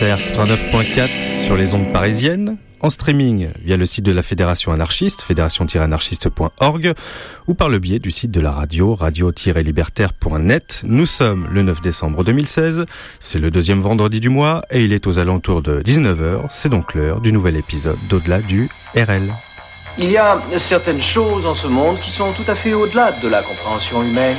Libertaire 89.4 sur les ondes parisiennes, en streaming via le site de la Fédération anarchiste, fédération-anarchiste.org, ou par le biais du site de la radio, radio-libertaire.net. Nous sommes le 9 décembre 2016, c'est le deuxième vendredi du mois, et il est aux alentours de 19h, c'est donc l'heure du nouvel épisode d'Au-delà du RL. Il y a certaines choses en ce monde qui sont tout à fait au-delà de la compréhension humaine.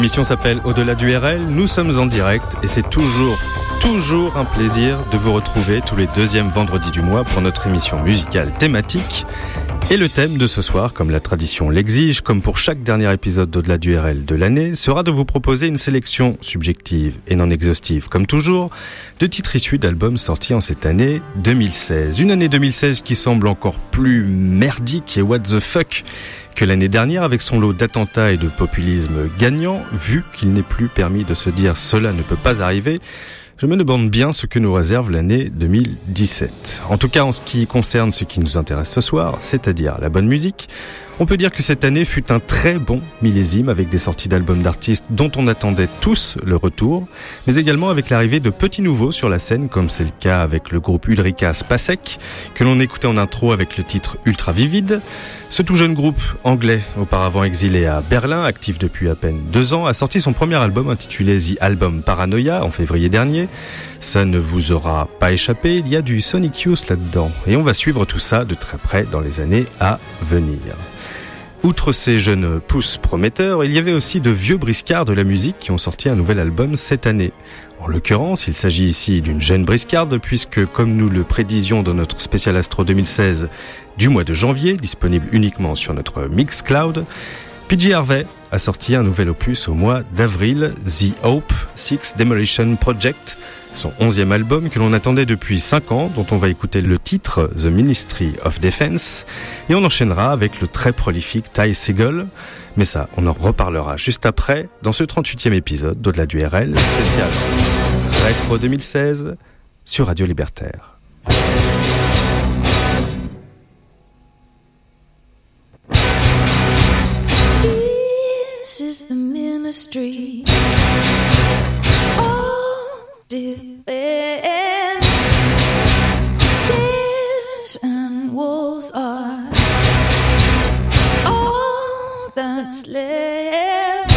L'émission s'appelle Au-delà du RL, nous sommes en direct et c'est toujours, toujours un plaisir de vous retrouver tous les deuxièmes vendredis du mois pour notre émission musicale thématique. Et le thème de ce soir, comme la tradition l'exige, comme pour chaque dernier épisode d'Au-delà du RL de l'année, sera de vous proposer une sélection subjective et non exhaustive, comme toujours, de titres issus d'albums sortis en cette année 2016. Une année 2016 qui semble encore plus merdique et what the fuck que l'année dernière avec son lot d'attentats et de populisme gagnant, vu qu'il n'est plus permis de se dire cela ne peut pas arriver, je me demande bien ce que nous réserve l'année 2017. En tout cas, en ce qui concerne ce qui nous intéresse ce soir, c'est-à-dire la bonne musique, on peut dire que cette année fut un très bon millésime avec des sorties d'albums d'artistes dont on attendait tous le retour, mais également avec l'arrivée de petits nouveaux sur la scène, comme c'est le cas avec le groupe Ulrika Spasek, que l'on écoutait en intro avec le titre Ultra Vivide. Ce tout jeune groupe anglais, auparavant exilé à Berlin, actif depuis à peine deux ans, a sorti son premier album intitulé The Album Paranoia en février dernier. Ça ne vous aura pas échappé, il y a du Sonic Youth là-dedans. Et on va suivre tout ça de très près dans les années à venir. Outre ces jeunes pousses prometteurs, il y avait aussi de vieux briscards de la musique qui ont sorti un nouvel album cette année. En l'occurrence, il s'agit ici d'une jeune briscarde puisque, comme nous le prédisions dans notre spécial Astro 2016 du mois de janvier, disponible uniquement sur notre Mixcloud, PJ Harvey a sorti un nouvel opus au mois d'avril, The Hope Six Demolition Project, son onzième album que l'on attendait depuis 5 ans, dont on va écouter le titre The Ministry of Defense, et on enchaînera avec le très prolifique Ty Segall. Mais ça, on en reparlera juste après, dans ce 38e épisode d'Au-delà du RL, spécial Rétro 2016, sur Radio Libertaire. Defense. Stairs and walls are all that's left.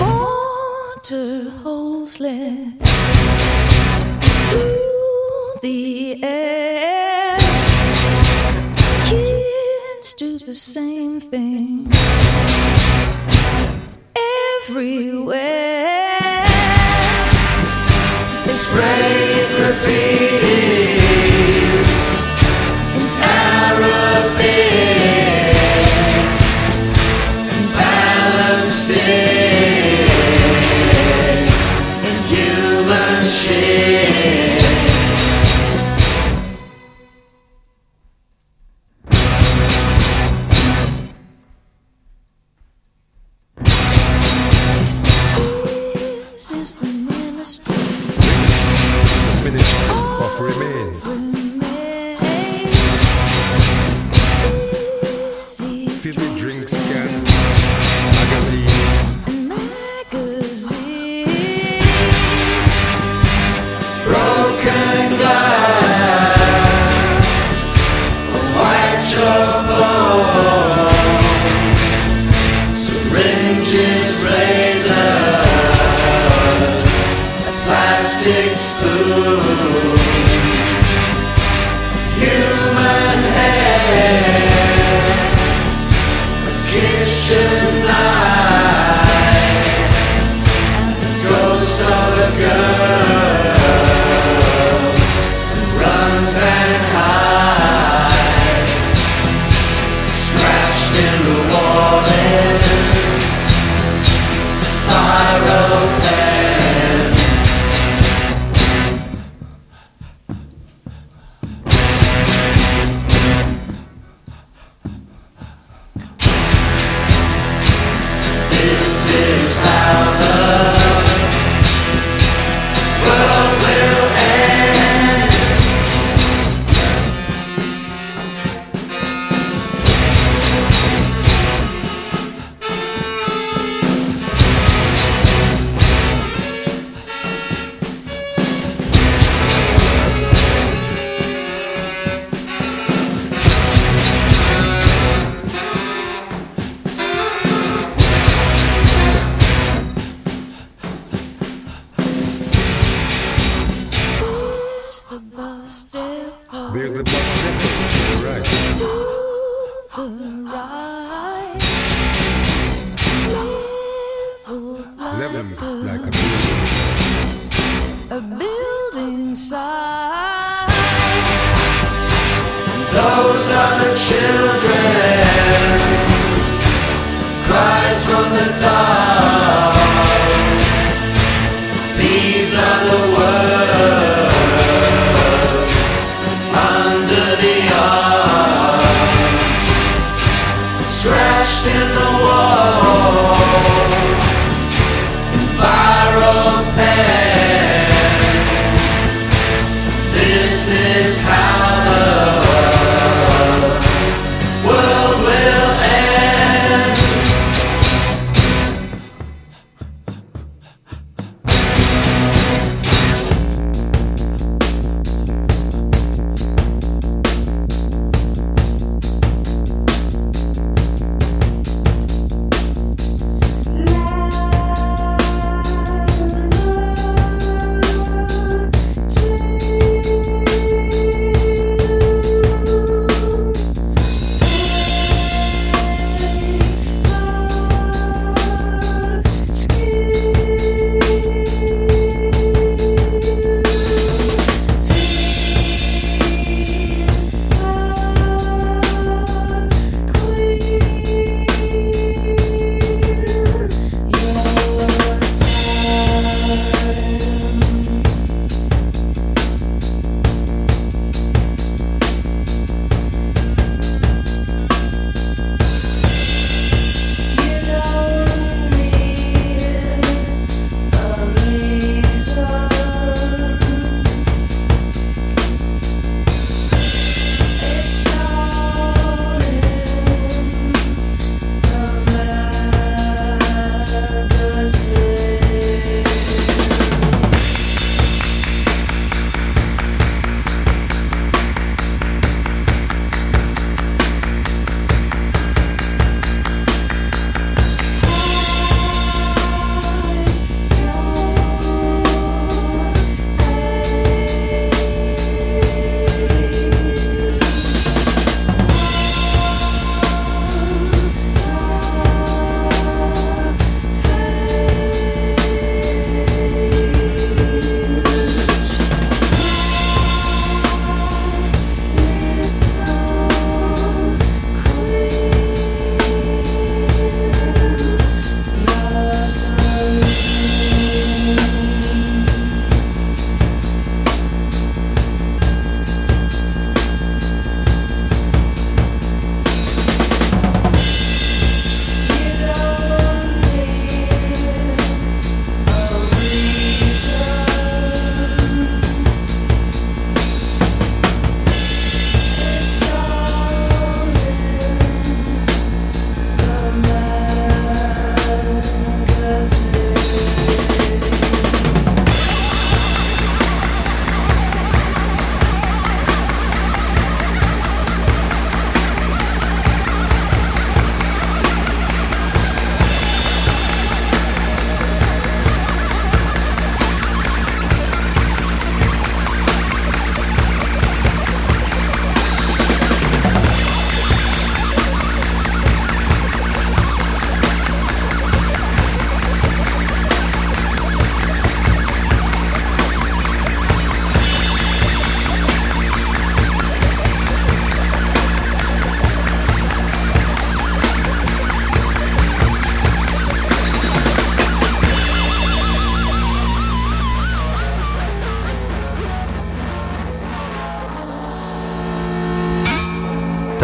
Mortar holes left through the air. Kids do the same thing everywhere.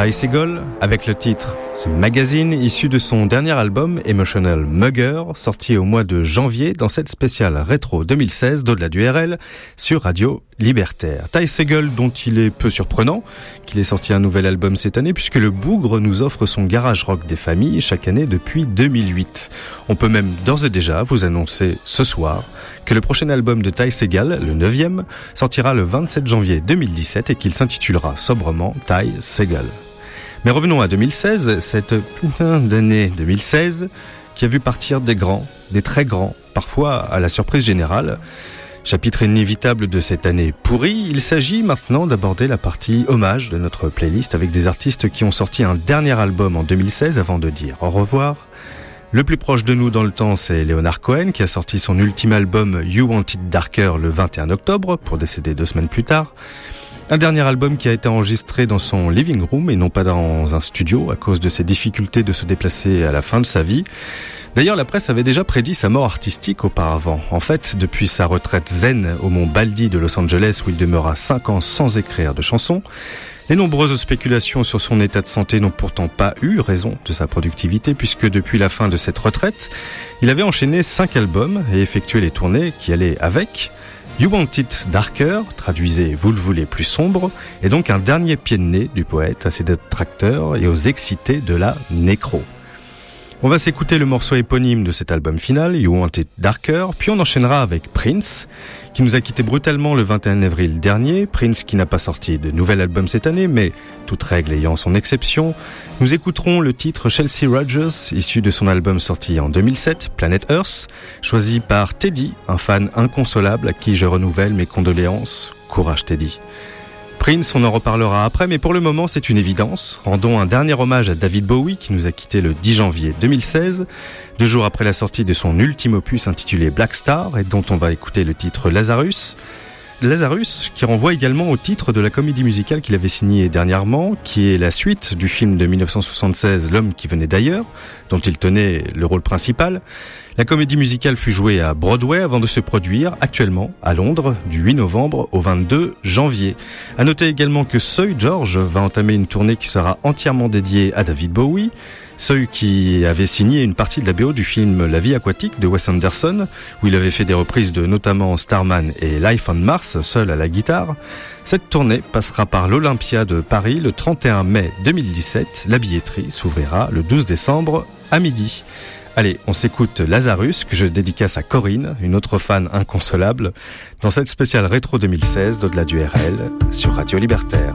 Ty Segall avec le titre ce magazine issu de son dernier album Emotional Mugger sorti au mois de janvier dans cette spéciale rétro 2016 d'au-delà du RL sur Radio Libertaire. Ty Segall dont il est peu surprenant qu'il ait sorti un nouvel album cette année puisque le Bougre nous offre son garage rock des familles chaque année depuis 2008. On peut même d'ores et déjà vous annoncer ce soir que le prochain album de Ty Segall, le 9e, sortira le 27 janvier 2017 et qu'il s'intitulera sobrement Ty Segall. Mais revenons à 2016, cette putain d'année 2016 qui a vu partir des grands, des très grands, parfois à la surprise générale. Chapitre inévitable de cette année pourrie, il s'agit maintenant d'aborder la partie hommage de notre playlist avec des artistes qui ont sorti un dernier album en 2016 avant de dire au revoir. Le plus proche de nous dans le temps, c'est Leonard Cohen qui a sorti son ultime album You Want It Darker le 21 octobre pour décéder deux semaines plus tard. Un dernier album qui a été enregistré dans son living room et non pas dans un studio à cause de ses difficultés de se déplacer à la fin de sa vie. D'ailleurs, la presse avait déjà prédit sa mort artistique auparavant. En fait, depuis sa retraite zen au mont Baldi de Los Angeles où il demeura 5 ans sans écrire de chansons, les nombreuses spéculations sur son état de santé n'ont pourtant pas eu raison de sa productivité puisque depuis la fin de cette retraite, il avait enchaîné 5 albums et effectué les tournées qui allaient avec. You Want It Darker, traduisez Vous le voulez plus sombre, est donc un dernier pied de nez du poète à ses et aux excités de la nécro. On va s'écouter le morceau éponyme de cet album final, You Want It Darker, puis on enchaînera avec Prince, qui nous a quitté brutalement le 21 avril dernier. Prince qui n'a pas sorti de nouvel album cette année, mais toute règle ayant son exception. Nous écouterons le titre Chelsea Rogers, issu de son album sorti en 2007, Planet Earth, choisi par Teddy, un fan inconsolable à qui je renouvelle mes condoléances. Courage Teddy. Prince, on en reparlera après, mais pour le moment, c'est une évidence. Rendons un dernier hommage à David Bowie, qui nous a quitté le 10 janvier 2016, deux jours après la sortie de son ultime opus intitulé Black Star, et dont on va écouter le titre Lazarus. Lazarus, qui renvoie également au titre de la comédie musicale qu'il avait signée dernièrement, qui est la suite du film de 1976 L'homme qui venait d'ailleurs, dont il tenait le rôle principal. La comédie musicale fut jouée à Broadway avant de se produire actuellement à Londres du 8 novembre au 22 janvier. À noter également que Soy George va entamer une tournée qui sera entièrement dédiée à David Bowie. Soy qui avait signé une partie de la BO du film La vie aquatique de Wes Anderson, où il avait fait des reprises de notamment Starman et Life on Mars, seul à la guitare. Cette tournée passera par l'Olympia de Paris le 31 mai 2017. La billetterie s'ouvrira le 12 décembre à midi. Allez, on s'écoute Lazarus, que je dédicace à Corinne, une autre fan inconsolable, dans cette spéciale rétro 2016 d'au-delà du RL sur Radio Libertaire.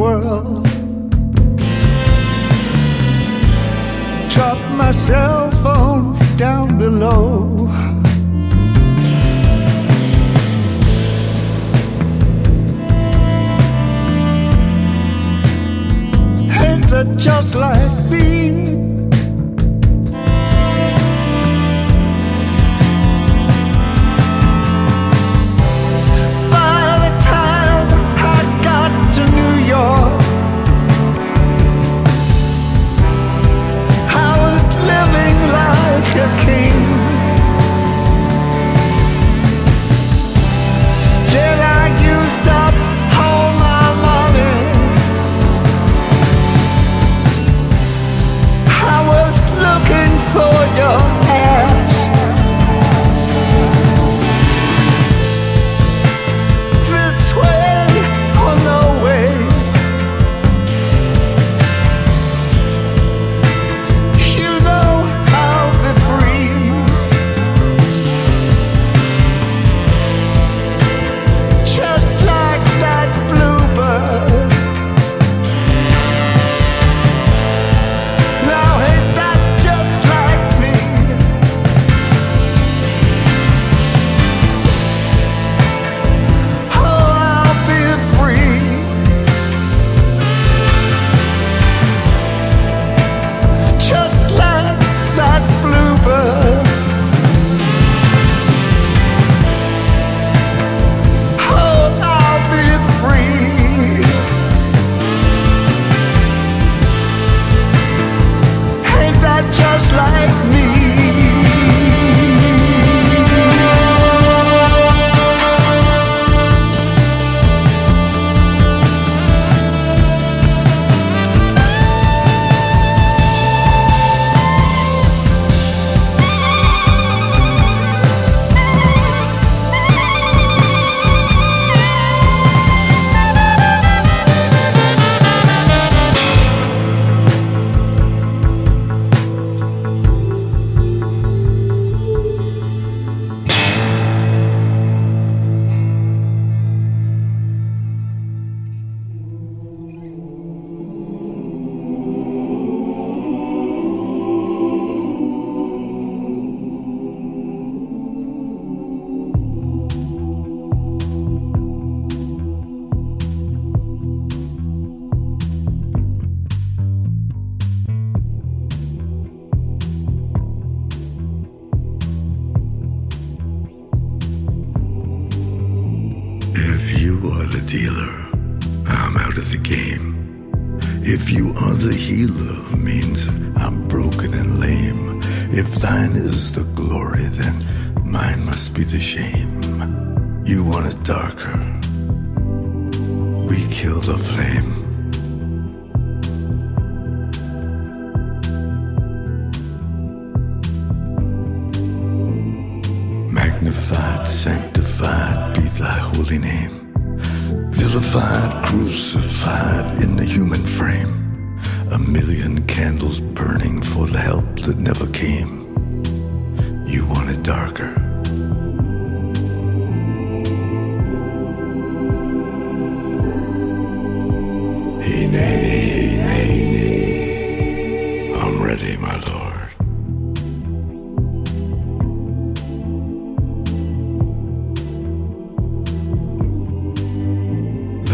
Whirl. Drop my cell phone down below. Ain't that just like me?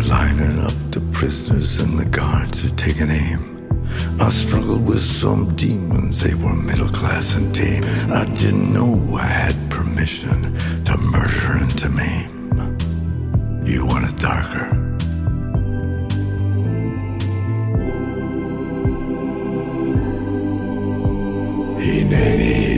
They're lining up the prisoners and the guards are taking aim. I struggled with some demons, they were middle class and tame. I didn't know I had permission to murder and to maim. You want it darker? Hineni.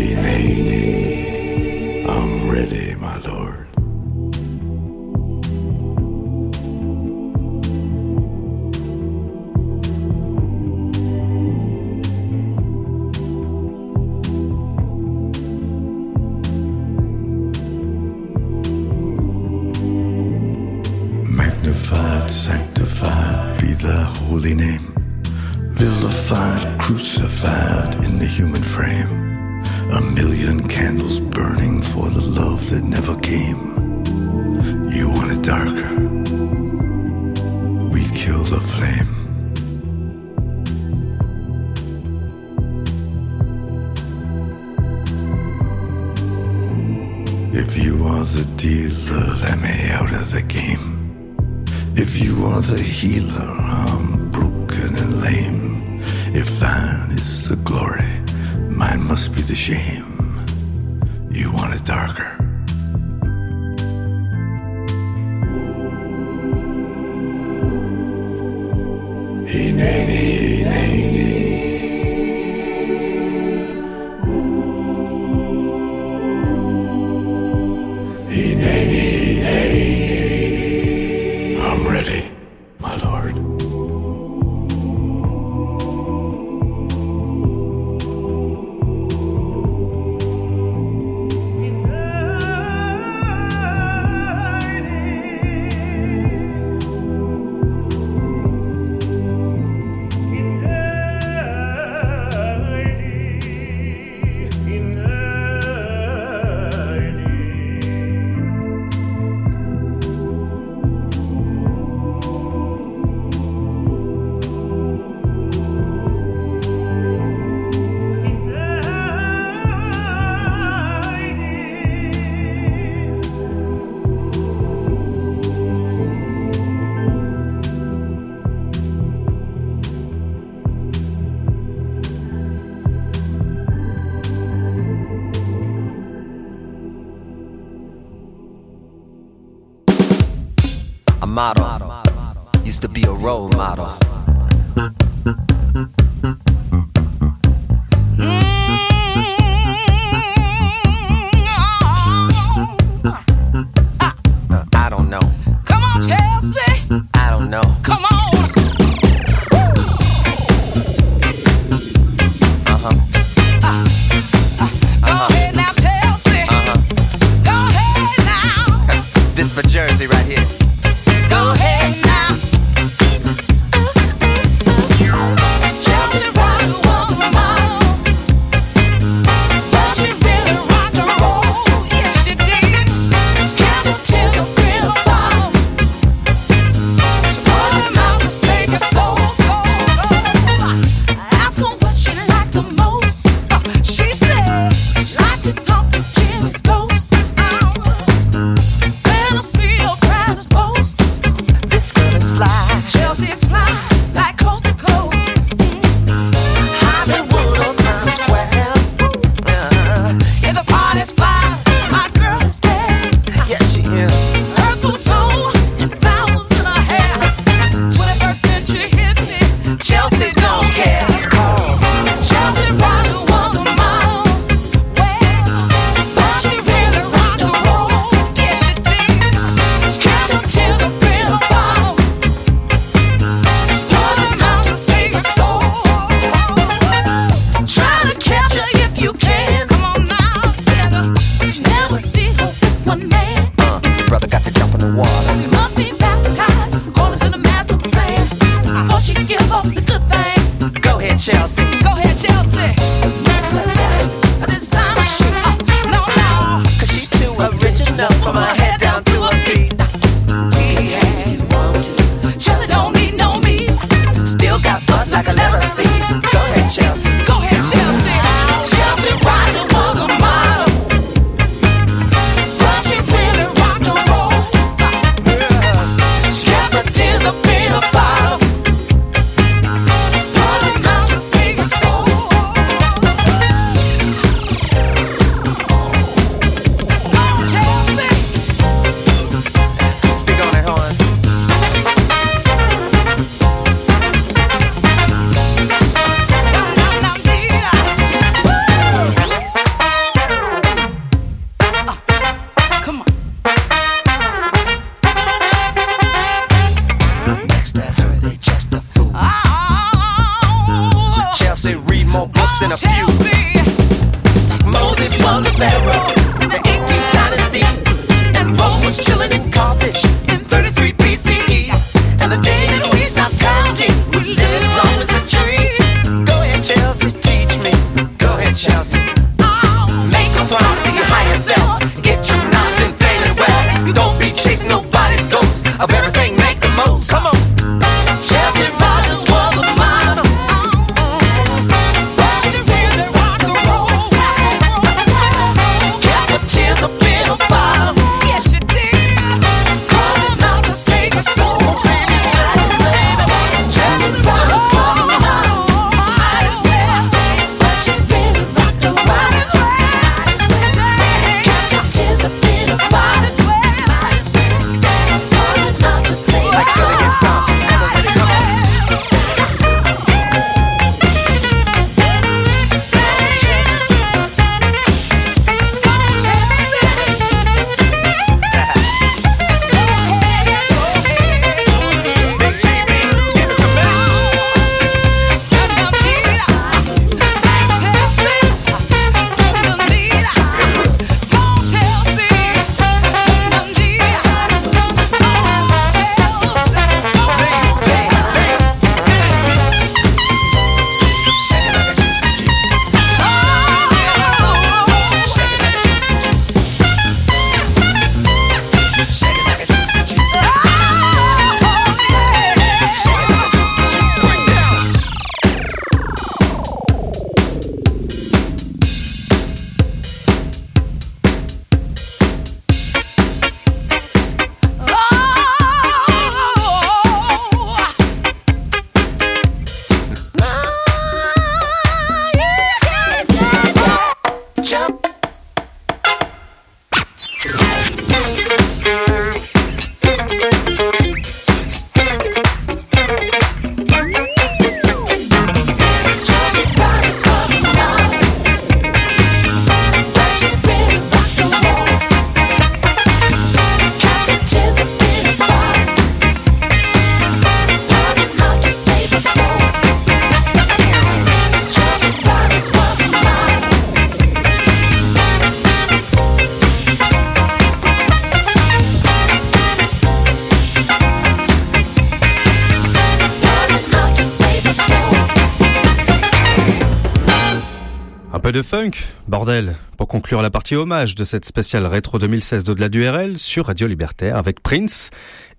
Conclure la partie hommage de cette spéciale rétro 2016 d'au-delà du RL sur Radio Libertaire avec Prince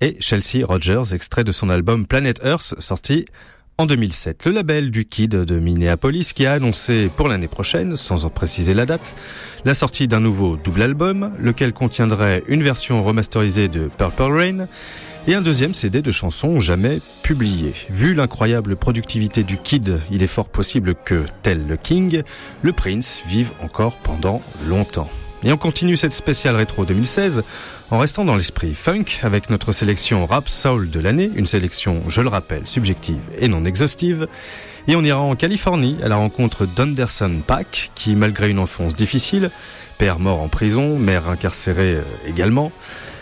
et Chelsea Rogers, extrait de son album Planet Earth sorti en 2007. Le label du Kid de Minneapolis qui a annoncé pour l'année prochaine, sans en préciser la date, la sortie d'un nouveau double album, lequel contiendrait une version remasterisée de Purple Rain et un deuxième CD de chansons jamais publiées. Vu l'incroyable productivité du Kid, il est fort possible que, tel le King, le Prince vive encore pendant longtemps. Et on continue cette spéciale rétro 2016 en restant dans l'esprit funk avec notre sélection rap soul de l'année, une sélection, je le rappelle, subjective et non exhaustive. Et on ira en Californie à la rencontre d'Anderson Pack qui, malgré une enfance difficile, père mort en prison, mère incarcérée euh, également,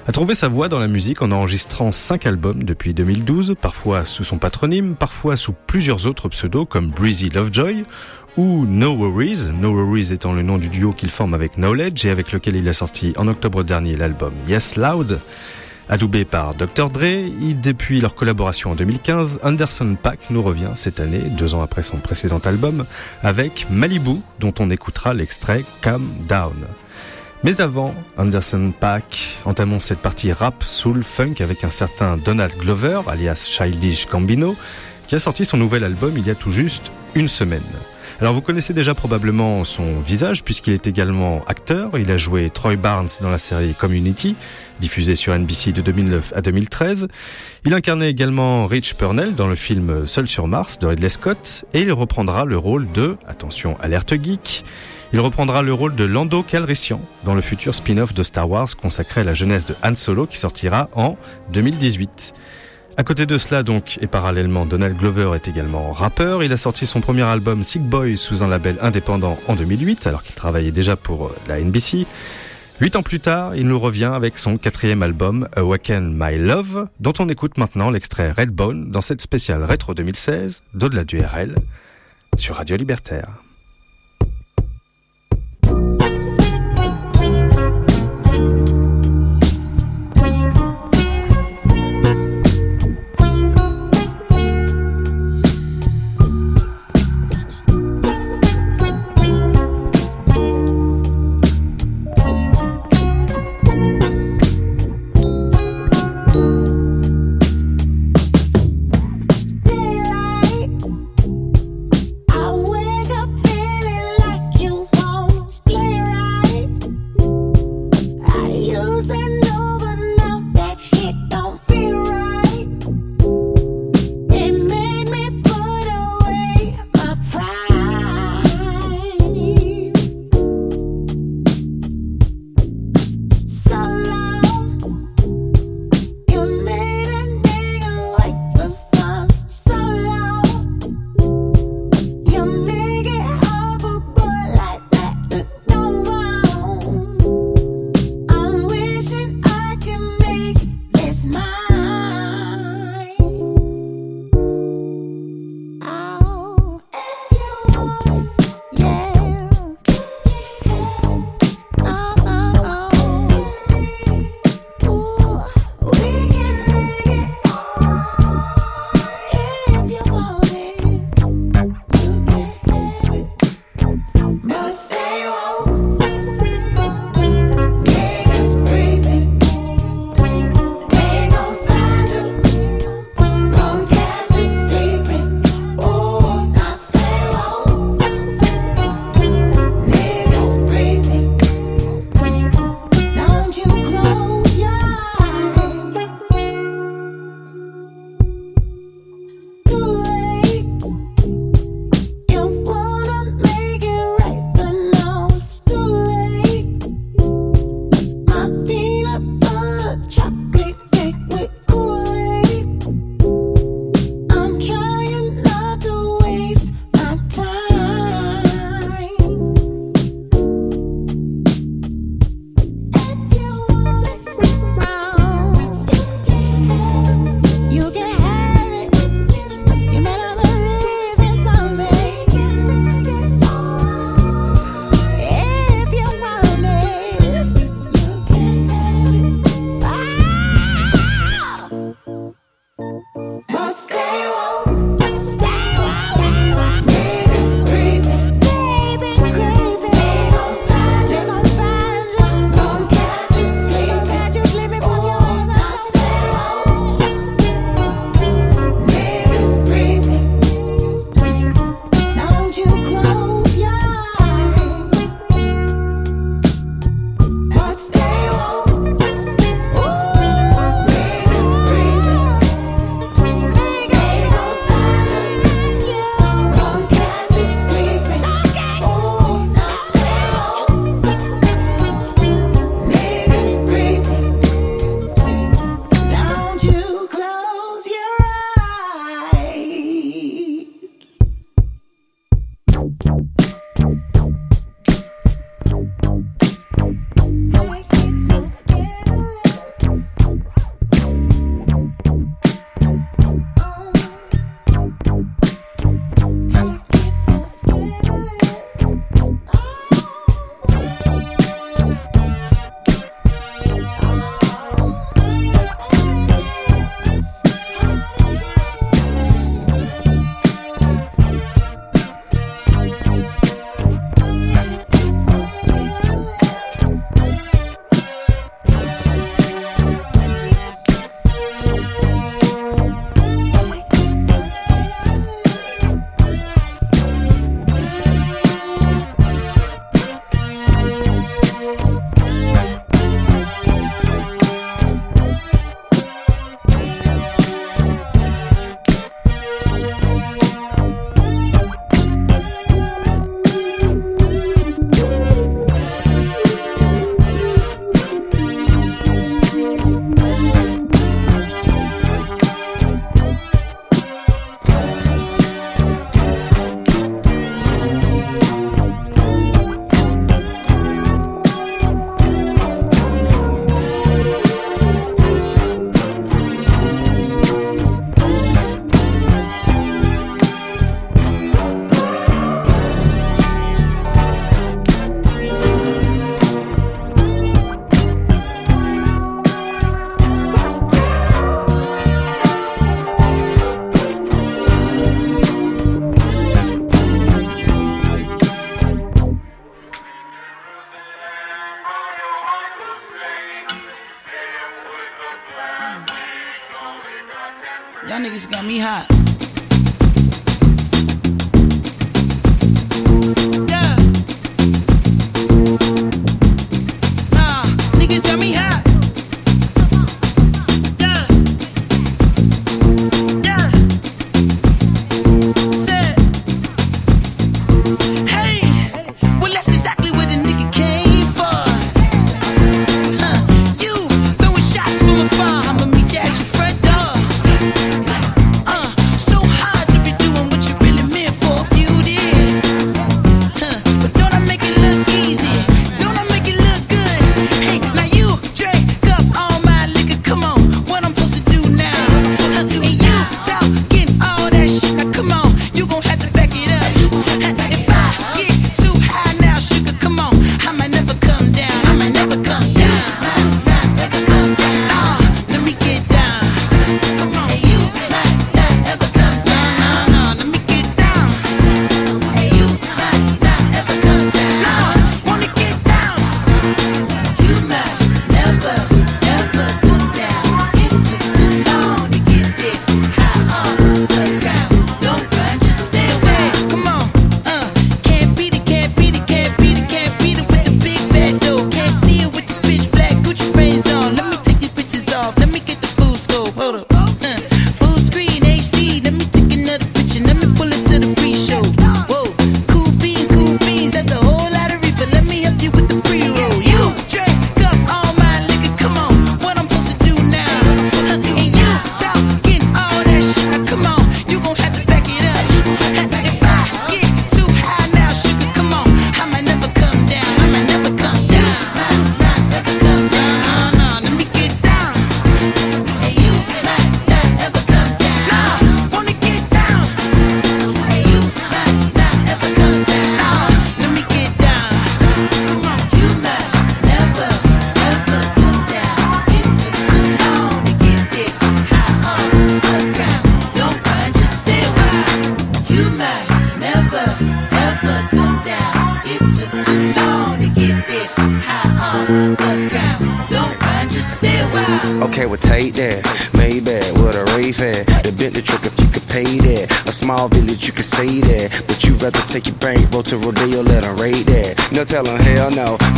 a trouvé sa voie dans la musique en enregistrant 5 albums depuis 2012, parfois sous son patronyme, parfois sous plusieurs autres pseudos comme Breezy Lovejoy ou No Worries, No Worries étant le nom du duo qu'il forme avec Knowledge et avec lequel il a sorti en octobre dernier l'album Yes Loud. Adoubé par Dr. Dre, et depuis leur collaboration en 2015, Anderson Paak nous revient cette année, deux ans après son précédent album, avec Malibu, dont on écoutera l'extrait Calm Down. Mais avant, Anderson Paak, entamons cette partie rap, soul, funk avec un certain Donald Glover, alias Childish Gambino, qui a sorti son nouvel album il y a tout juste une semaine. Alors vous connaissez déjà probablement son visage puisqu'il est également acteur. Il a joué Troy Barnes dans la série Community, diffusée sur NBC de 2009 à 2013. Il incarnait également Rich Purnell dans le film Seul sur Mars de Ridley Scott et il reprendra le rôle de, attention, alerte geek, il reprendra le rôle de Lando Calrissian dans le futur spin-off de Star Wars consacré à la jeunesse de Han Solo qui sortira en 2018. À côté de cela donc, et parallèlement, Donald Glover est également rappeur. Il a sorti son premier album Sick Boy sous un label indépendant en 2008, alors qu'il travaillait déjà pour euh, la NBC. Huit ans plus tard, il nous revient avec son quatrième album, Awaken My Love, dont on écoute maintenant l'extrait Redbone dans cette spéciale rétro 2016 d'au-delà du RL sur Radio Libertaire.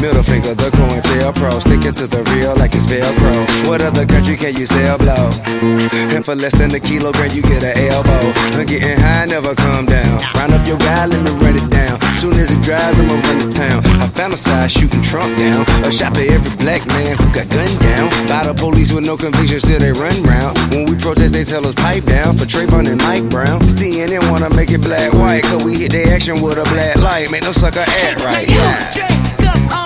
Middle finger, the coin tail pro. Sticking to the real like it's Velcro. What other country can you sell blow? And for less than a kilogram, you get an elbow. I'm getting high, never come down. Round up your guy, let me run it down. Soon as it dries, I'ma run to town. I fantasize shooting Trump down. A shot for every black man who got gunned down. By the police with no conviction, still they run round. When we protest, they tell us pipe down for Trayvon and Mike Brown. CNN wanna make it black white, cause we hit their action with a black light. Make no sucker act right. Yeah.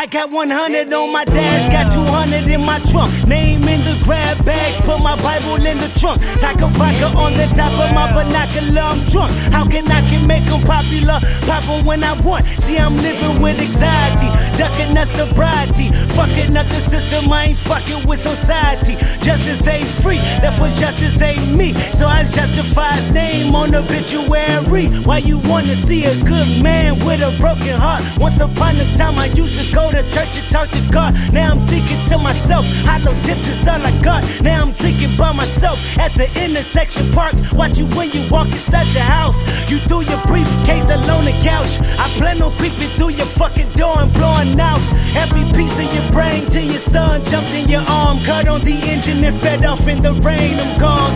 I got 100 on my dash, got 200 in my trunk. Bags, put my Bible in the trunk. Taco vodka on the top of my binocular, I'm drunk. How can I can make them popular? Pop Pop 'em when I want. See, I'm living with anxiety, ducking the sobriety. Fucking up the system, I ain't fucking with society. Justice ain't free, therefore justice ain't me. So I justify his name on the obituary. Why you wanna see a good man with a broken heart? Once upon a time, I used to go to church and talk to God. Now I'm thinking to myself, hollow tips is all I got. Now I'm drinking by myself at the intersection parked. Watch you when you walk inside your house. You threw your briefcase alone the couch. I plan on creeping through your fucking door and blowing out every piece of your brain till your son jumped in your arm. Cut on the engine and sped off in the rain. I'm gone.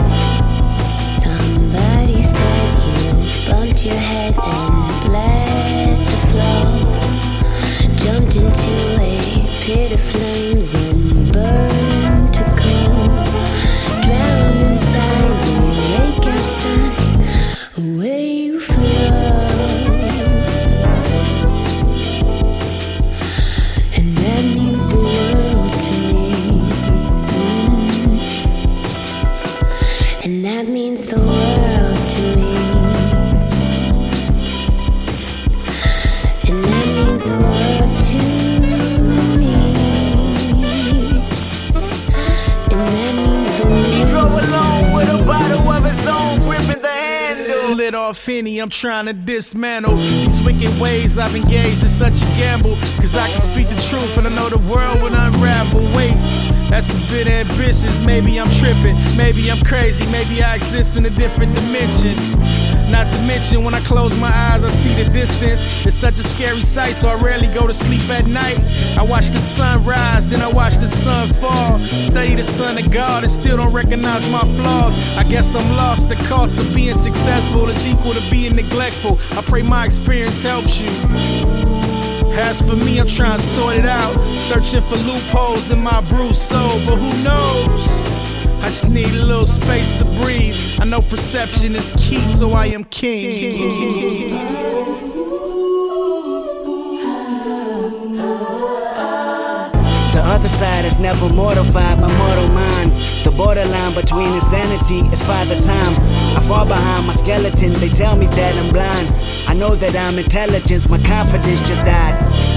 Somebody said you bumped your head and bled the flow. Jumped into a pit of flames and burned off Henny, I'm trying to dismantle these wicked ways I've engaged in such a gamble. Cause I can speak the truth and I know the world will unravel. Wait, that's a bit ambitious. Maybe I'm tripping, maybe I'm crazy, maybe I exist in a different dimension. Not to mention, when I close my eyes, I see the distance. It's such a scary sight, so I rarely go to sleep at night. I watch the sun rise, then I watch the sun fall. Study the Son of God and still don't recognize my flaws. I guess I'm lost. The cost of being successful is equal to being neglectful. I pray my experience helps you. As for me, I'm trying to sort it out. Searching for loopholes in my bruised soul, but who knows? I just need a little space to breathe. I know perception is key, so I am king. The other side is never mortified by mortal mind. The borderline between insanity is father time. I fall behind my skeleton, they tell me that I'm blind. I know that I'm intelligence, my confidence just died.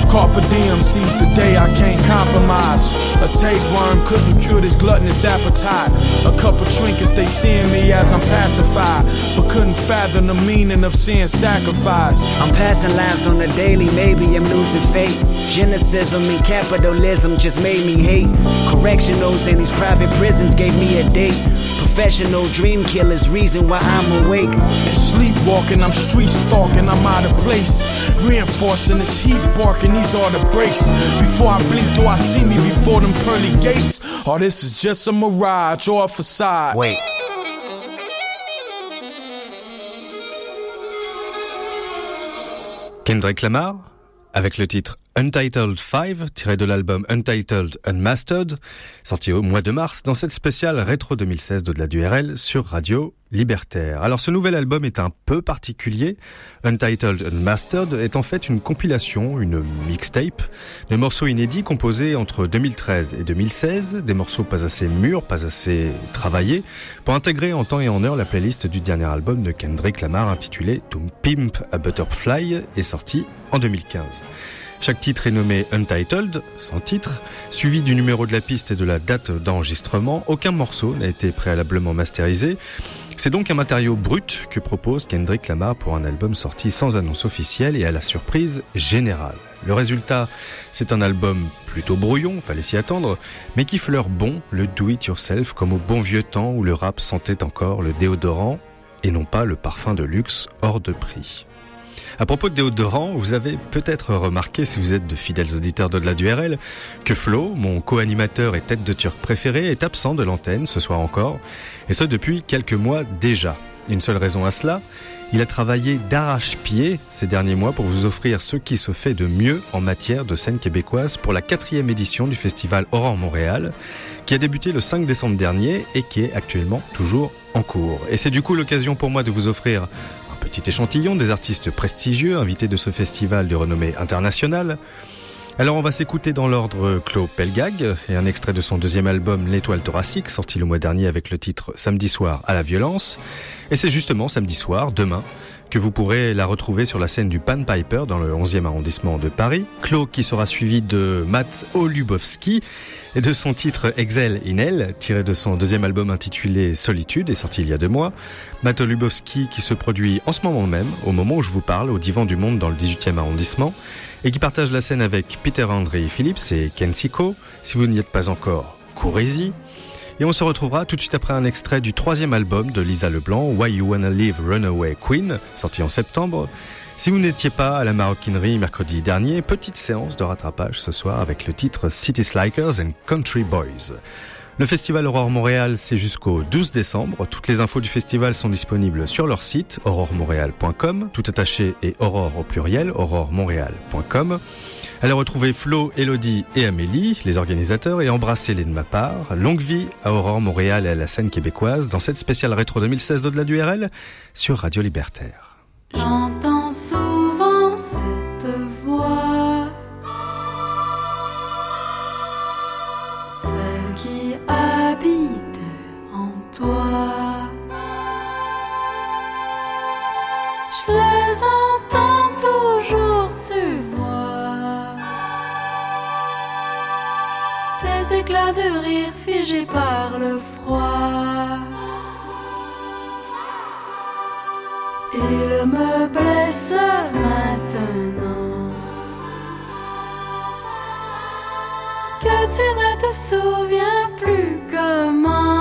Carpe diem sees the day I can't compromise. A tapeworm couldn't cure this gluttonous appetite. A couple of trinkets, they seeing me as I'm pacified, but couldn't fathom the meaning of seeing sacrifice. I'm passing lives on the daily, maybe I'm losing faith. Genocisim and capitalism just made me hate. Correctionals in these private prisons gave me a date. Professional dream killers, reason why I'm awake. And sleepwalking, I'm street stalking, I'm out of place. Reinforcing this heat barking, these are the breaks. Before I blink, do I see me before them pearly gates? Or this is just a mirage or a facade? Wait. Kendrick Lamar, avec le titre Untitled 5, tiré de l'album Untitled Unmastered, sorti au mois de mars dans cette spéciale rétro 2016 de la DURL sur Radio Libertaire. Alors ce nouvel album est un peu particulier. Untitled Unmastered est en fait une compilation, une mixtape, de morceaux inédits composés entre 2013 et 2016, des morceaux pas assez mûrs, pas assez travaillés, pour intégrer en temps et en heure la playlist du dernier album de Kendrick Lamar intitulé To Pimp a Butterfly est sorti en 2015. Chaque titre est nommé Untitled, sans titre, suivi du numéro de la piste et de la date d'enregistrement. Aucun morceau n'a été préalablement masterisé. C'est donc un matériau brut que propose Kendrick Lamar pour un album sorti sans annonce officielle et à la surprise générale. Le résultat, c'est un album plutôt brouillon, fallait s'y attendre, mais qui fleure bon le do-it-yourself comme au bon vieux temps où le rap sentait encore le déodorant et non pas le parfum de luxe hors de prix. À propos de déodorant, vous avez peut-être remarqué, si vous êtes de fidèles auditeurs de la DURL, que Flo, mon co-animateur et tête de turc préféré, est absent de l'antenne ce soir encore, et ce depuis quelques mois déjà. Une seule raison à cela, il a travaillé d'arrache-pied ces derniers mois pour vous offrir ce qui se fait de mieux en matière de scène québécoise pour la quatrième édition du festival Aurore Montréal, qui a débuté le 5 décembre dernier et qui est actuellement toujours en cours. Et c'est du coup l'occasion pour moi de vous offrir petit échantillon des artistes prestigieux invités de ce festival de renommée internationale. Alors on va s'écouter dans l'ordre Claude Pelgag et un extrait de son deuxième album L'étoile thoracique sorti le mois dernier avec le titre Samedi soir à la violence. Et c'est justement samedi soir, demain, que vous pourrez la retrouver sur la scène du Pan Piper dans le 11e arrondissement de Paris. Claude qui sera suivi de Matt Olubowski et de son titre Excel in Hell, tiré de son deuxième album intitulé Solitude et sorti il y a deux mois. Matt Olubowski qui se produit en ce moment même, au moment où je vous parle, au Divan du Monde dans le 18e arrondissement, et qui partage la scène avec Peter André Phillips et Ken Siko. Si vous n'y êtes pas encore, courez-y. Et on se retrouvera tout de suite après un extrait du troisième album de Lisa Leblanc, Why You Wanna Live Runaway Queen, sorti en septembre. Si vous n'étiez pas à la maroquinerie mercredi dernier, petite séance de rattrapage ce soir avec le titre City Slikers and Country Boys. Le festival Aurore Montréal, c'est jusqu'au 12 décembre. Toutes les infos du festival sont disponibles sur leur site, auroremontréal.com, tout attaché et aurore au pluriel, auroremontréal.com. Allez retrouver Flo, Elodie et Amélie, les organisateurs, et embrassez-les de ma part. Longue vie à Aurore Montréal et à la scène québécoise dans cette spéciale rétro 2016 d'au-delà du RL sur Radio Libertaire. Des éclats de rire figés par le froid. Il me blesse maintenant que tu ne te souviens plus comment.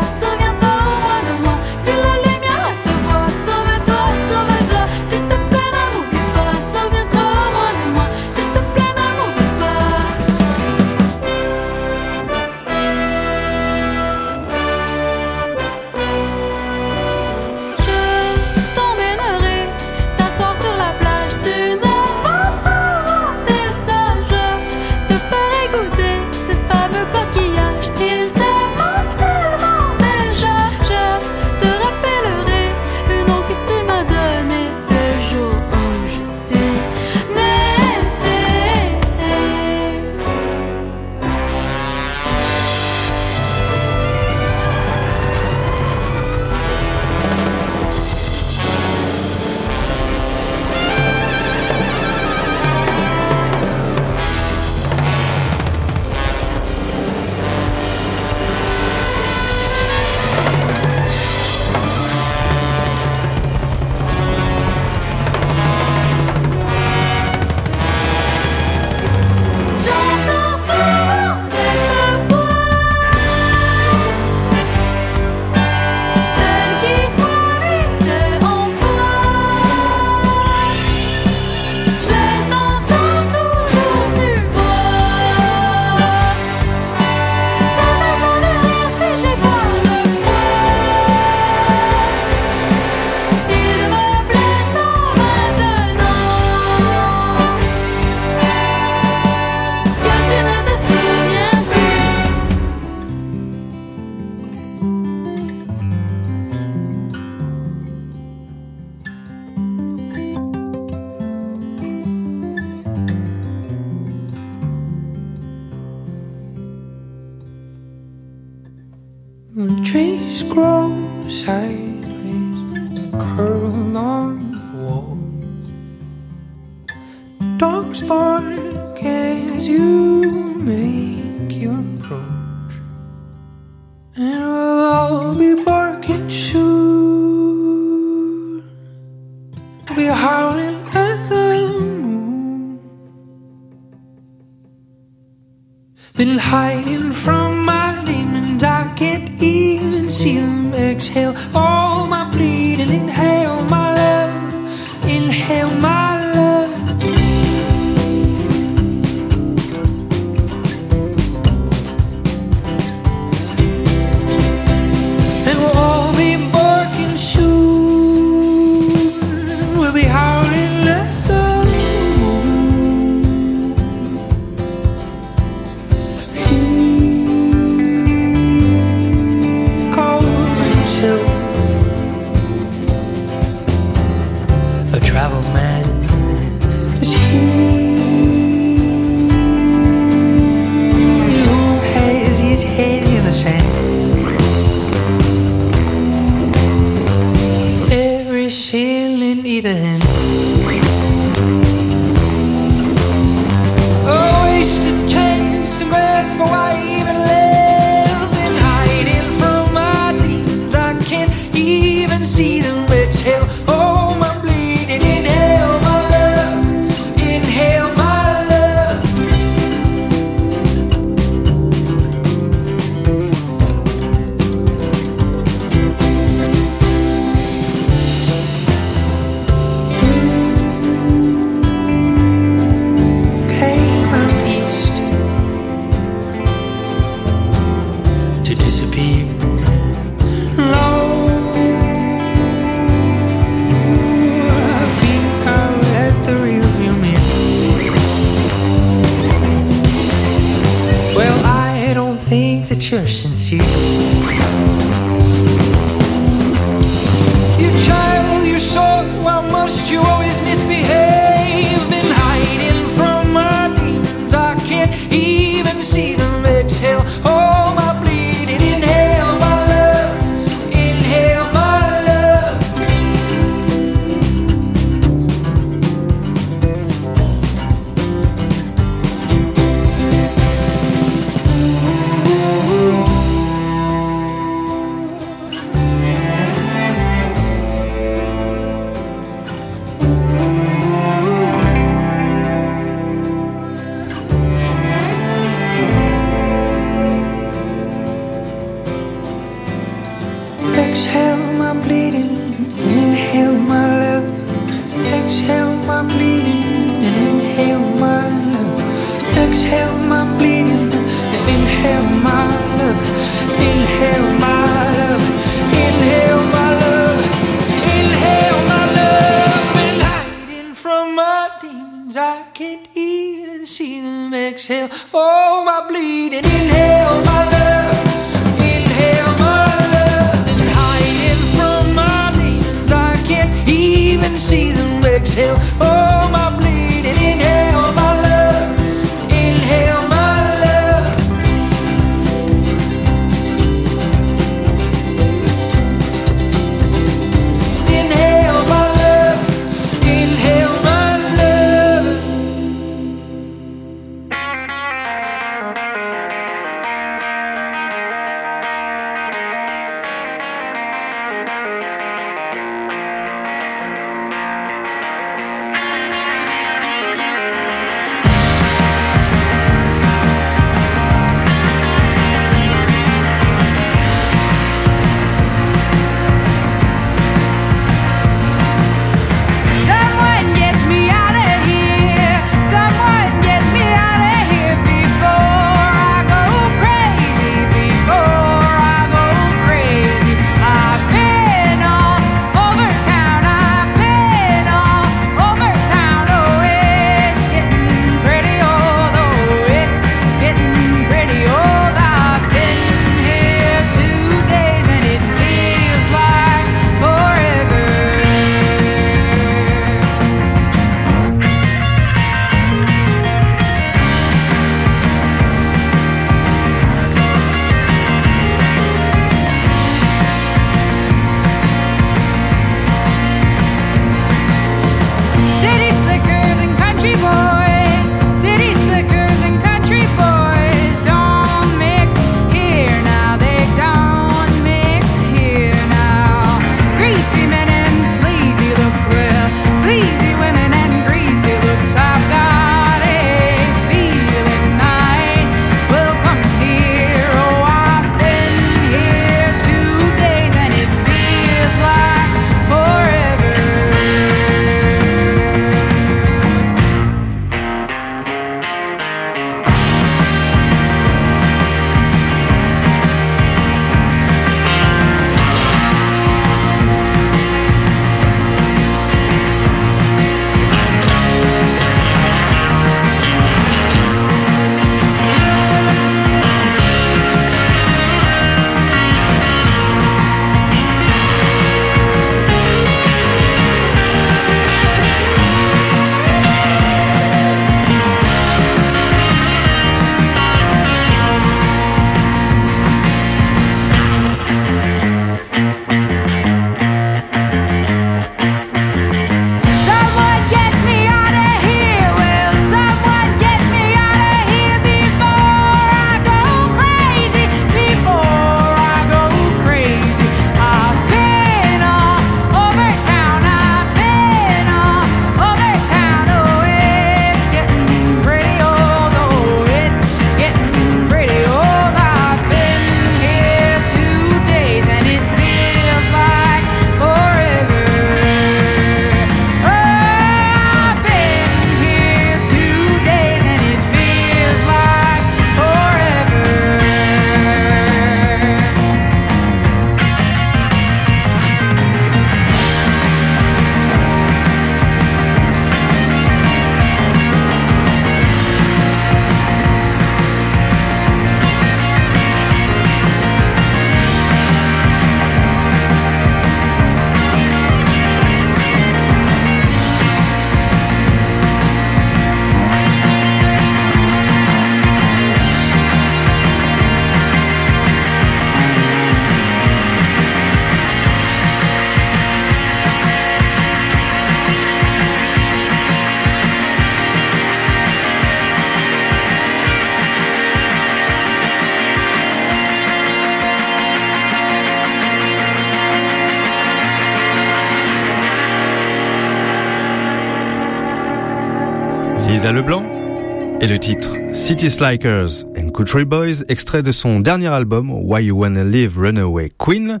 Et le titre City Slikers and Country Boys, extrait de son dernier album Why You Wanna Live Runaway Queen.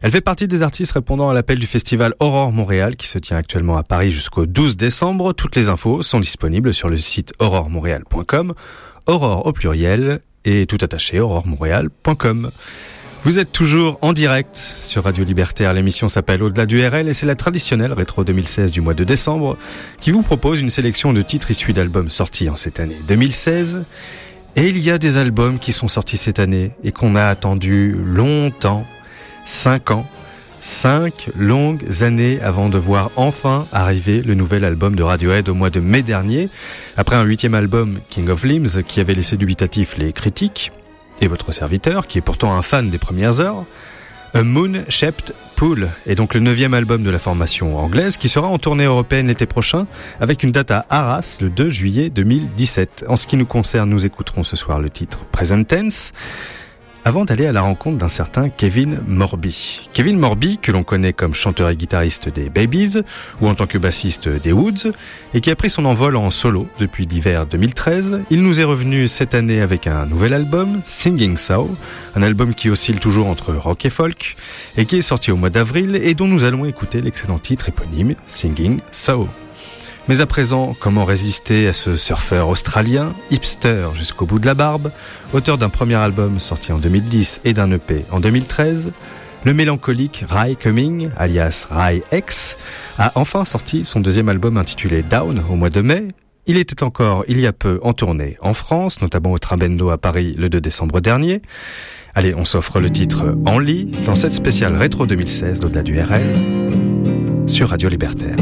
Elle fait partie des artistes répondant à l'appel du festival Aurore Montréal qui se tient actuellement à Paris jusqu'au 12 décembre. Toutes les infos sont disponibles sur le site auroremontréal.com, Aurore au pluriel et tout attaché auroremontréal.com. Vous êtes toujours en direct sur Radio Libertaire. L'émission s'appelle Au-delà du RL et c'est la traditionnelle rétro 2016 du mois de décembre qui vous propose une sélection de titres issus d'albums sortis en cette année 2016. Et il y a des albums qui sont sortis cette année et qu'on a attendu longtemps, 5 ans, 5 longues années avant de voir enfin arriver le nouvel album de Radiohead au mois de mai dernier, après un huitième album King of Limbs qui avait laissé dubitatif les critiques et votre serviteur, qui est pourtant un fan des premières heures, A Moon Shaped Pool est donc le neuvième album de la formation anglaise qui sera en tournée européenne l'été prochain avec une date à Arras le 2 juillet 2017. En ce qui nous concerne, nous écouterons ce soir le titre Present Tense avant d'aller à la rencontre d'un certain Kevin Morby. Kevin Morby, que l'on connaît comme chanteur et guitariste des Babies ou en tant que bassiste des Woods, et qui a pris son envol en solo depuis l'hiver 2013, il nous est revenu cette année avec un nouvel album, Singing Soul, un album qui oscille toujours entre rock et folk, et qui est sorti au mois d'avril et dont nous allons écouter l'excellent titre éponyme, Singing Soul. Mais à présent, comment résister à ce surfeur australien, hipster jusqu'au bout de la barbe, auteur d'un premier album sorti en 2010 et d'un EP en 2013 Le mélancolique Rai Cumming, alias Rai X, a enfin sorti son deuxième album intitulé Down au mois de mai. Il était encore, il y a peu, en tournée en France, notamment au Trabendo à Paris le 2 décembre dernier. Allez, on s'offre le titre En lit dans cette spéciale rétro 2016 d'au-delà du RL sur Radio Libertaire.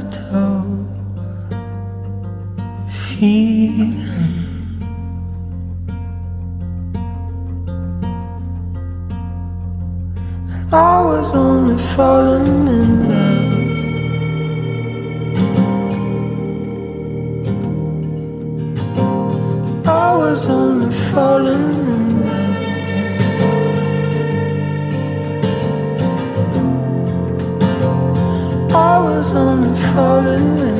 Undertow feeling. I was only falling in love. I was only falling in love. shadows only falling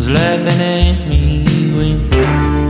was laughing at me. When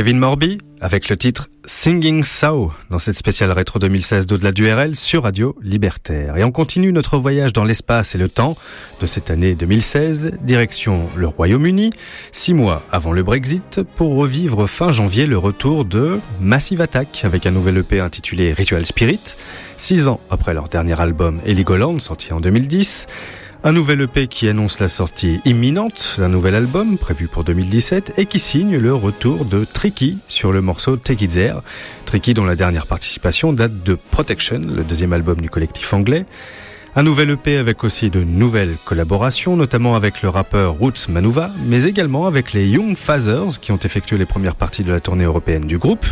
Kevin Morby avec le titre Singing Sao dans cette spéciale rétro 2016 d'au-delà du RL sur Radio Libertaire. Et on continue notre voyage dans l'espace et le temps de cette année 2016, direction le Royaume-Uni, six mois avant le Brexit, pour revivre fin janvier le retour de Massive Attack avec un nouvel EP intitulé Ritual Spirit, six ans après leur dernier album Heligoland sorti en 2010. Un nouvel EP qui annonce la sortie imminente d'un nouvel album prévu pour 2017 et qui signe le retour de Tricky sur le morceau Take It There. Tricky dont la dernière participation date de Protection, le deuxième album du collectif anglais. Un nouvel EP avec aussi de nouvelles collaborations, notamment avec le rappeur Roots Manuva, mais également avec les Young Fathers qui ont effectué les premières parties de la tournée européenne du groupe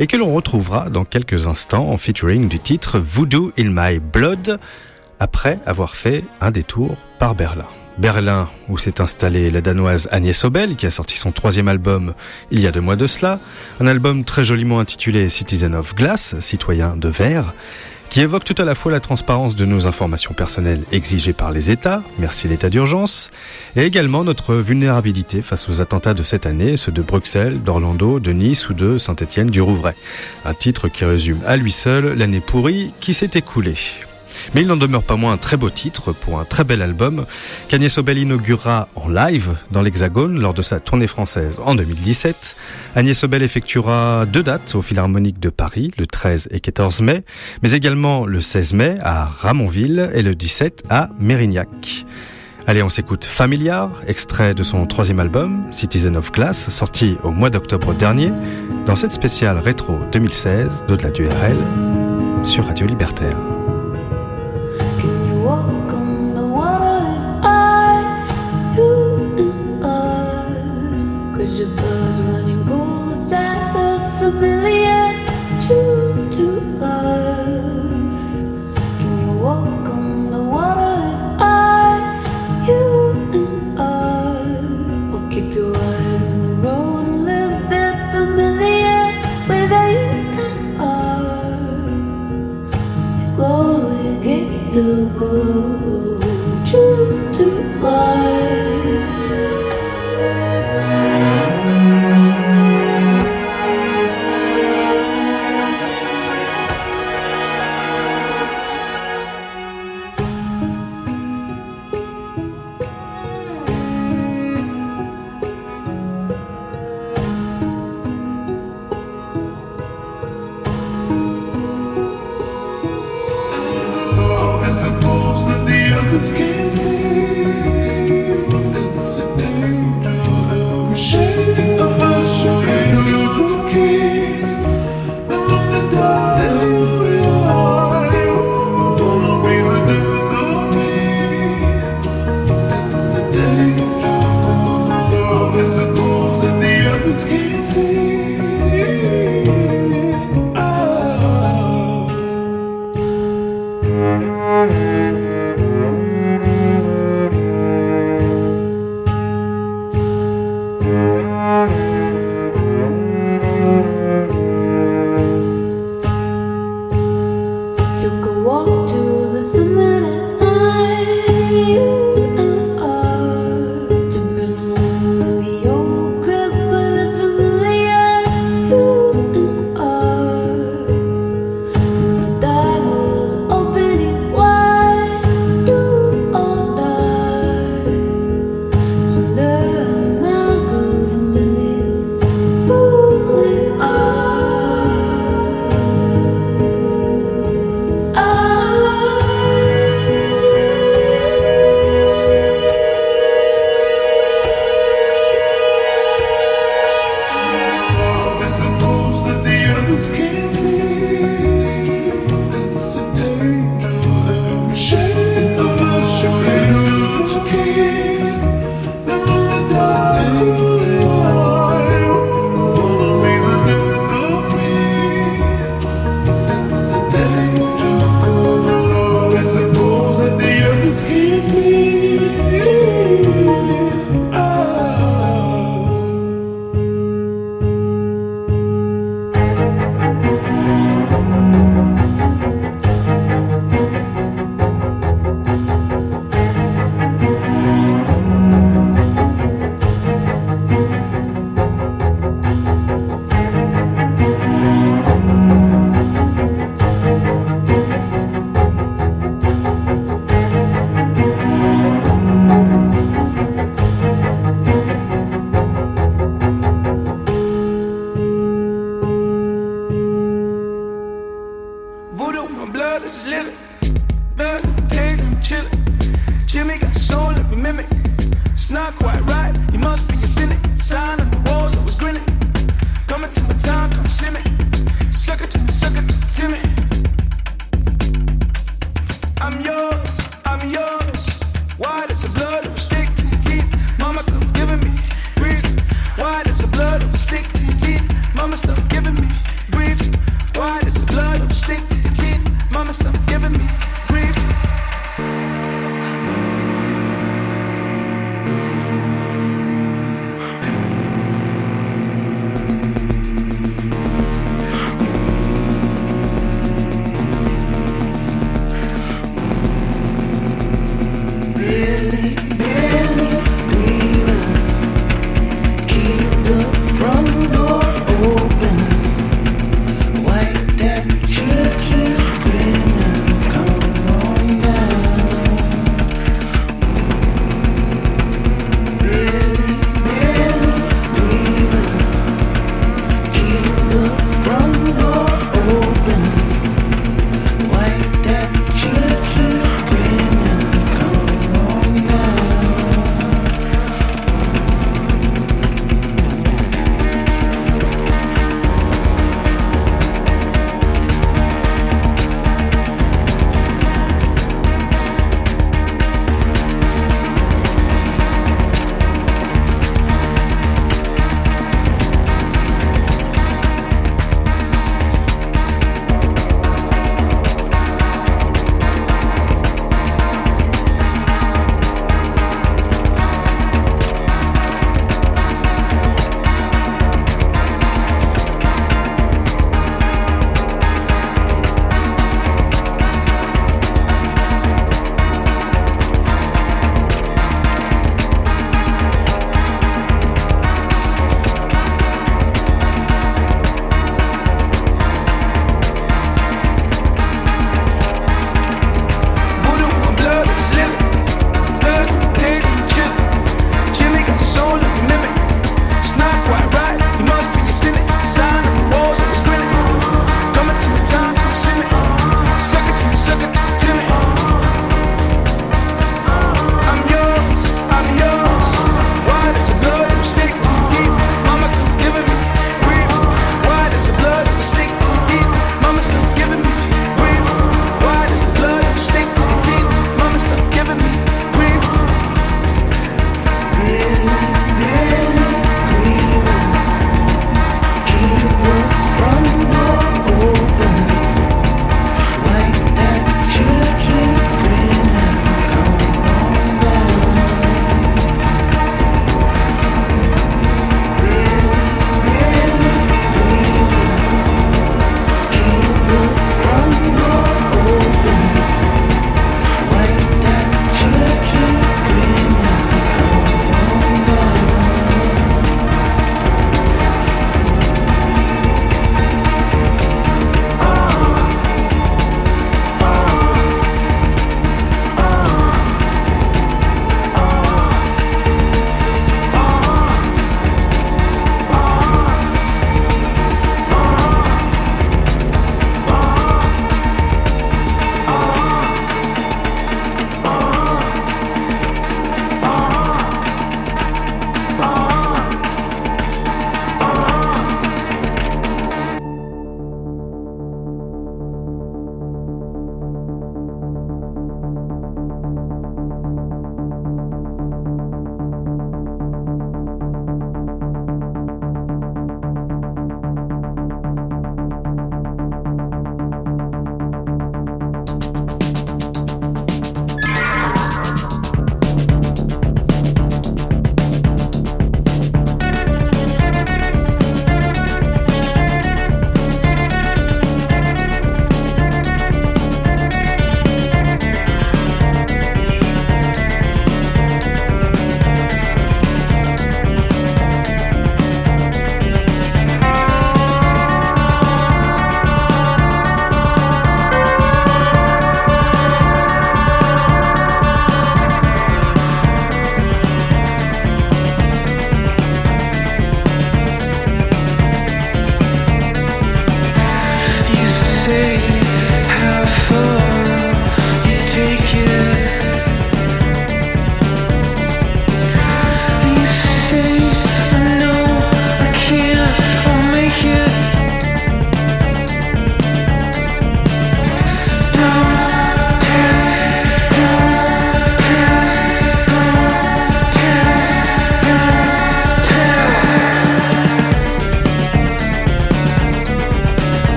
et que l'on retrouvera dans quelques instants en featuring du titre Voodoo in My Blood après avoir fait un détour par Berlin. Berlin, où s'est installée la danoise Agnès Obel, qui a sorti son troisième album il y a deux mois de cela, un album très joliment intitulé Citizen of Glass, citoyen de verre, qui évoque tout à la fois la transparence de nos informations personnelles exigées par les États, merci l'état d'urgence, et également notre vulnérabilité face aux attentats de cette année, ceux de Bruxelles, d'Orlando, de Nice ou de Saint-Étienne du Rouvray. Un titre qui résume à lui seul l'année pourrie qui s'est écoulée. Mais il n'en demeure pas moins un très beau titre pour un très bel album qu'Agnès Obel inaugurera en live dans l'Hexagone lors de sa tournée française en 2017. Agnès Obel effectuera deux dates au Philharmonique de Paris, le 13 et 14 mai, mais également le 16 mai à Ramonville et le 17 à Mérignac. Allez, on s'écoute Familiar, extrait de son troisième album, Citizen of Glass, sorti au mois d'octobre dernier, dans cette spéciale rétro 2016 d'au-delà du RL sur Radio Libertaire. 我。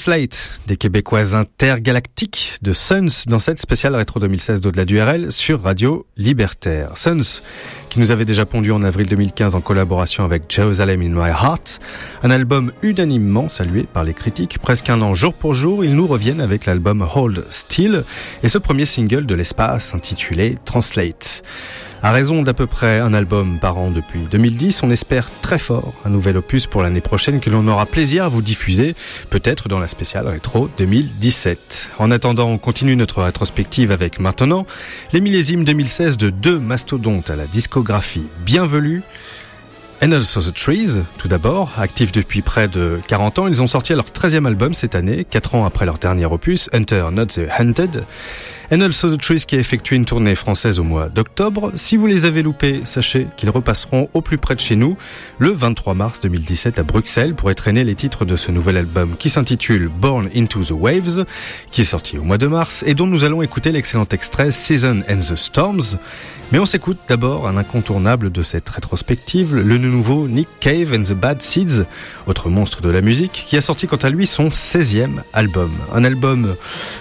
Translate, des Québécois intergalactiques de Suns dans cette spéciale rétro 2016 d'au-delà du RL sur Radio Libertaire. Suns, qui nous avait déjà pondu en avril 2015 en collaboration avec Jerusalem in My Heart, un album unanimement salué par les critiques. Presque un an jour pour jour, ils nous reviennent avec l'album Hold Still et ce premier single de l'espace intitulé Translate. À raison d'à peu près un album par an depuis 2010, on espère très fort un nouvel opus pour l'année prochaine que l'on aura plaisir à vous diffuser, peut-être dans la spéciale rétro 2017. En attendant, on continue notre rétrospective avec maintenant les millésimes 2016 de deux mastodontes à la discographie bienvenue. And Also the Trees, tout d'abord, actifs depuis près de 40 ans, ils ont sorti leur 13e album cette année, 4 ans après leur dernier opus, Hunter Not the Hunted. And Also the Trees qui a effectué une tournée française au mois d'octobre. Si vous les avez loupés, sachez qu'ils repasseront au plus près de chez nous le 23 mars 2017 à Bruxelles pour traîner les titres de ce nouvel album qui s'intitule Born into the Waves, qui est sorti au mois de mars et dont nous allons écouter l'excellent extrait Season and the Storms. Mais on s'écoute d'abord un incontournable de cette rétrospective, le nouveau Nick Cave and the Bad Seeds, autre monstre de la musique, qui a sorti quant à lui son 16e album. Un album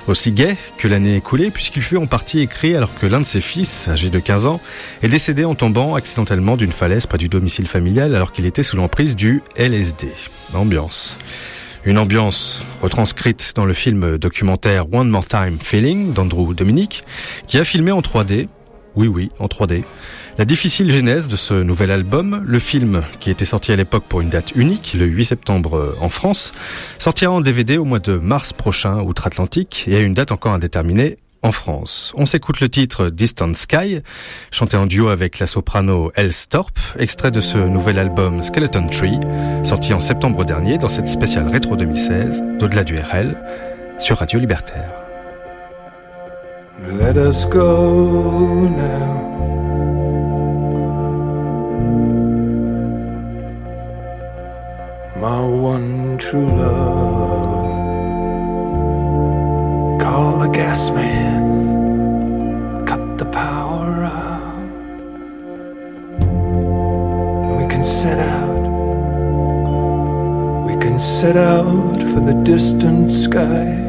aussi gai que l'année écoulée, puisqu'il fut en partie écrit alors que l'un de ses fils, âgé de 15 ans, est décédé en tombant accidentellement d'une falaise près du domicile familial alors qu'il était sous l'emprise du LSD. Ambiance. Une ambiance retranscrite dans le film documentaire One More Time Feeling d'Andrew Dominic, qui a filmé en 3D, oui oui, en 3D, la difficile genèse de ce nouvel album, le film qui était sorti à l'époque pour une date unique, le 8 septembre euh, en France, sortira en DVD au mois de mars prochain outre-Atlantique et à une date encore indéterminée en France. On s'écoute le titre Distant Sky, chanté en duo avec la soprano Elle Storp, extrait de ce nouvel album Skeleton Tree, sorti en septembre dernier dans cette spéciale rétro 2016 d'au-delà du RL sur Radio Libertaire. Let us go now. My one true love. Call the gas man. Cut the power out. And we can set out. We can set out for the distant skies.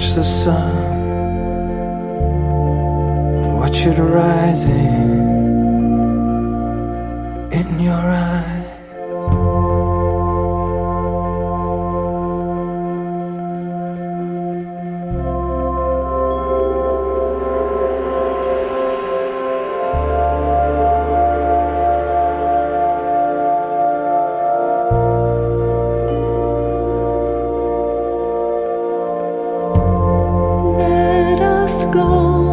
Watch the sun, watch it rising in your eyes. Go.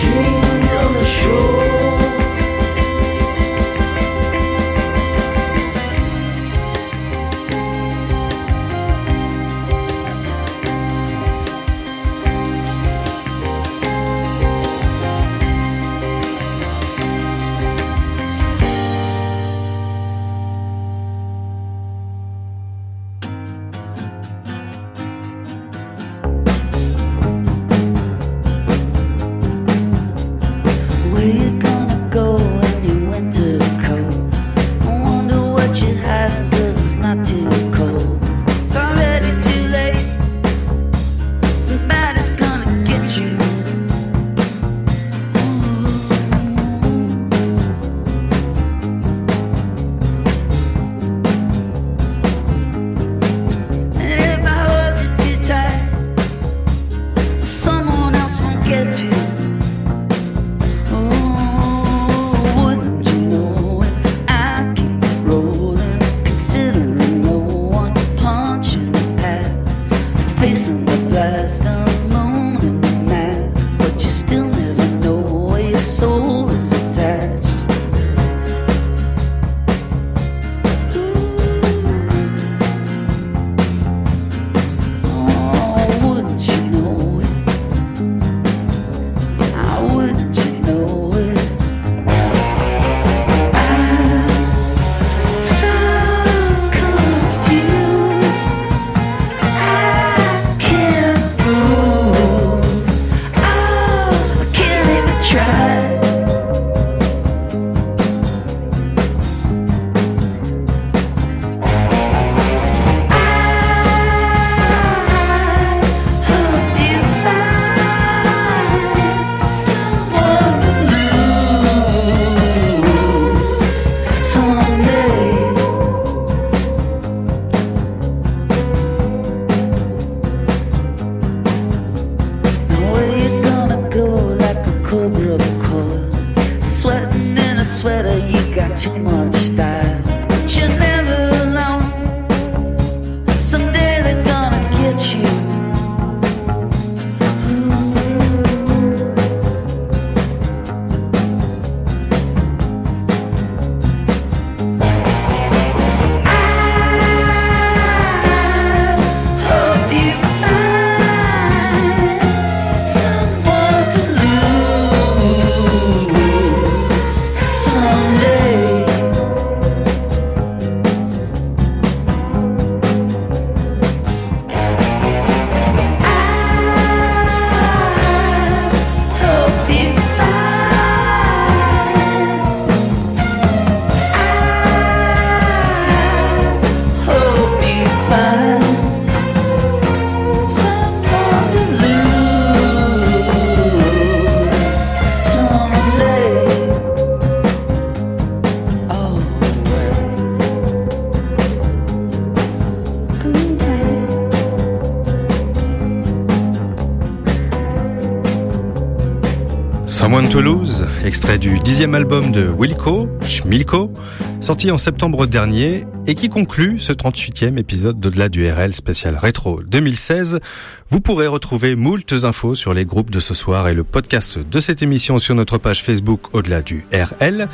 King. Someone to Lose, extrait du dixième album de Wilco, Schmilko, sorti en septembre dernier et qui conclut ce 38e épisode d'Au-delà du RL spécial rétro 2016. Vous pourrez retrouver moultes infos sur les groupes de ce soir et le podcast de cette émission sur notre page Facebook Au-delà du RL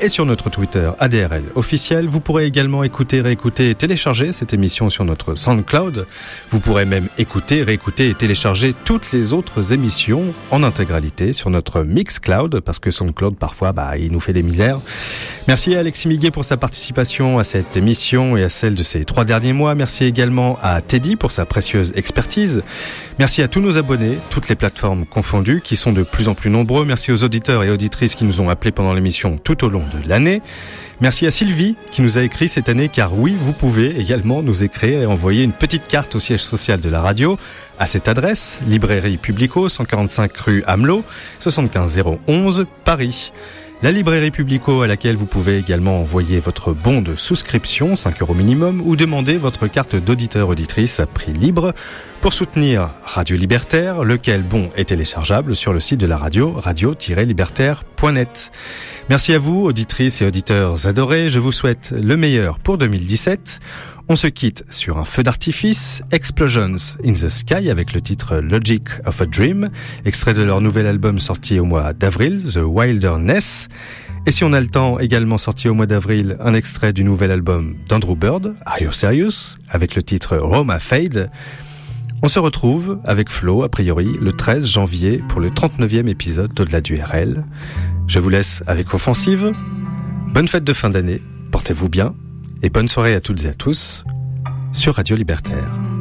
et sur notre Twitter ADRL officiel. Vous pourrez également écouter, réécouter et télécharger cette émission sur notre SoundCloud. Vous pourrez même écouter, réécouter et télécharger toutes les autres émissions en intégralité sur notre Mixcloud parce que SoundCloud parfois bah, il nous fait des misères. Merci à Alexis Miguet pour sa participation à cette émission et à celle de ces trois derniers mois. Merci également à Teddy pour sa précieuse expertise. Merci à tous nos abonnés, toutes les plateformes confondues, qui sont de plus en plus nombreux. Merci aux auditeurs et auditrices qui nous ont appelés pendant l'émission tout au long de l'année. Merci à Sylvie qui nous a écrit cette année car oui, vous pouvez également nous écrire et envoyer une petite carte au siège social de la radio à cette adresse, librairie Publico, 145 rue Hamelot, 75011, Paris. La librairie Publico à laquelle vous pouvez également envoyer votre bon de souscription, 5 euros minimum, ou demander votre carte d'auditeur-auditrice à prix libre pour soutenir Radio Libertaire, lequel bon est téléchargeable sur le site de la radio, radio-libertaire.net. Merci à vous, auditrices et auditeurs adorés. Je vous souhaite le meilleur pour 2017. On se quitte sur un feu d'artifice, Explosions in the Sky avec le titre Logic of a Dream, extrait de leur nouvel album sorti au mois d'avril, The Wilderness. Et si on a le temps, également sorti au mois d'avril, un extrait du nouvel album d'Andrew Bird, Are You Serious, avec le titre Roma Fade. On se retrouve avec Flo, a priori, le 13 janvier pour le 39e épisode d'Au-delà du RL. Je vous laisse avec Offensive. Bonne fête de fin d'année, portez-vous bien et bonne soirée à toutes et à tous sur Radio Libertaire.